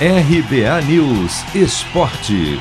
RBA News Esporte.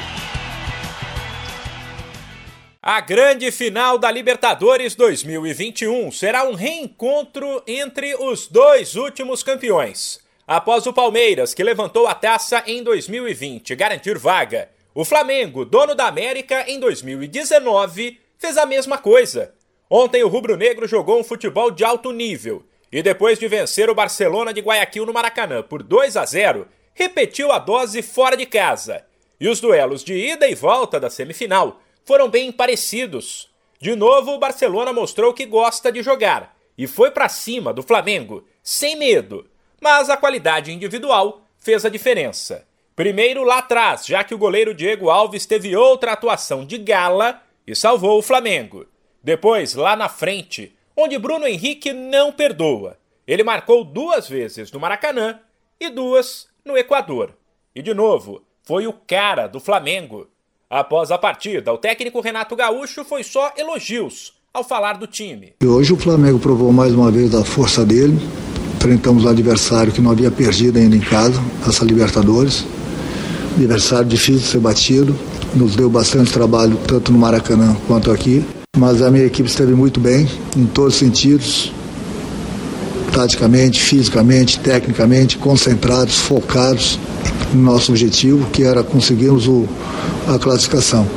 A grande final da Libertadores 2021 será um reencontro entre os dois últimos campeões. Após o Palmeiras, que levantou a taça em 2020, garantir vaga, o Flamengo, dono da América em 2019, fez a mesma coisa. Ontem o rubro-negro jogou um futebol de alto nível e depois de vencer o Barcelona de Guayaquil no Maracanã por 2 a 0, repetiu a dose fora de casa. E os duelos de ida e volta da semifinal foram bem parecidos. De novo, o Barcelona mostrou que gosta de jogar e foi para cima do Flamengo, sem medo. Mas a qualidade individual fez a diferença. Primeiro lá atrás, já que o goleiro Diego Alves teve outra atuação de gala e salvou o Flamengo. Depois, lá na frente, onde Bruno Henrique não perdoa. Ele marcou duas vezes no Maracanã e duas no Equador. E de novo, foi o cara do Flamengo. Após a partida, o técnico Renato Gaúcho foi só elogios ao falar do time. E hoje o Flamengo provou mais uma vez a força dele. Enfrentamos um adversário que não havia perdido ainda em casa, essa Libertadores. Adversário difícil de ser batido. Nos deu bastante trabalho, tanto no Maracanã quanto aqui. Mas a minha equipe esteve muito bem, em todos os sentidos taticamente, fisicamente, tecnicamente, concentrados, focados no nosso objetivo, que era conseguirmos o, a classificação.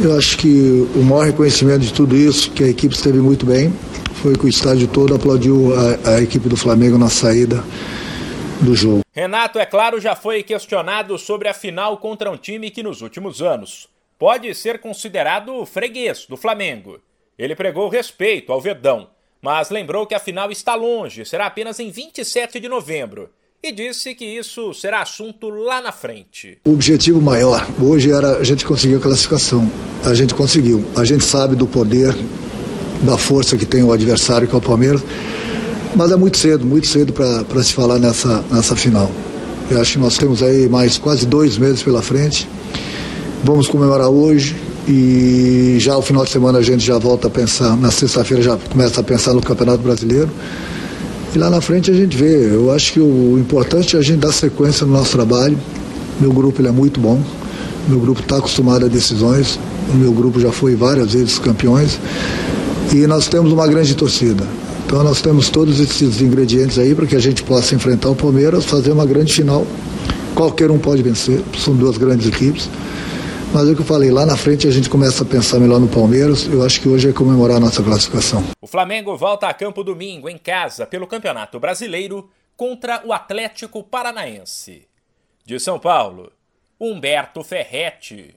Eu acho que o maior reconhecimento de tudo isso, que a equipe esteve muito bem, foi que o estádio todo aplaudiu a, a equipe do Flamengo na saída do jogo. Renato, é claro, já foi questionado sobre a final contra um time que nos últimos anos pode ser considerado freguês do Flamengo. Ele pregou respeito ao Verdão mas lembrou que a final está longe, será apenas em 27 de novembro. E disse que isso será assunto lá na frente. O objetivo maior hoje era a gente conseguir a classificação. A gente conseguiu. A gente sabe do poder, da força que tem o adversário, que é o Palmeiras. Mas é muito cedo, muito cedo para se falar nessa, nessa final. Eu acho que nós temos aí mais quase dois meses pela frente. Vamos comemorar hoje, e já o final de semana a gente já volta a pensar, na sexta-feira já começa a pensar no Campeonato Brasileiro. E lá na frente a gente vê. Eu acho que o importante é a gente dar sequência no nosso trabalho. Meu grupo ele é muito bom. Meu grupo está acostumado a decisões. O meu grupo já foi várias vezes campeões. E nós temos uma grande torcida. Então nós temos todos esses ingredientes aí para que a gente possa enfrentar o Palmeiras, fazer uma grande final. Qualquer um pode vencer, são duas grandes equipes. Mas é o que eu falei, lá na frente a gente começa a pensar melhor no Palmeiras. Eu acho que hoje é comemorar a nossa classificação. O Flamengo volta a campo domingo, em casa, pelo Campeonato Brasileiro, contra o Atlético Paranaense. De São Paulo, Humberto Ferretti.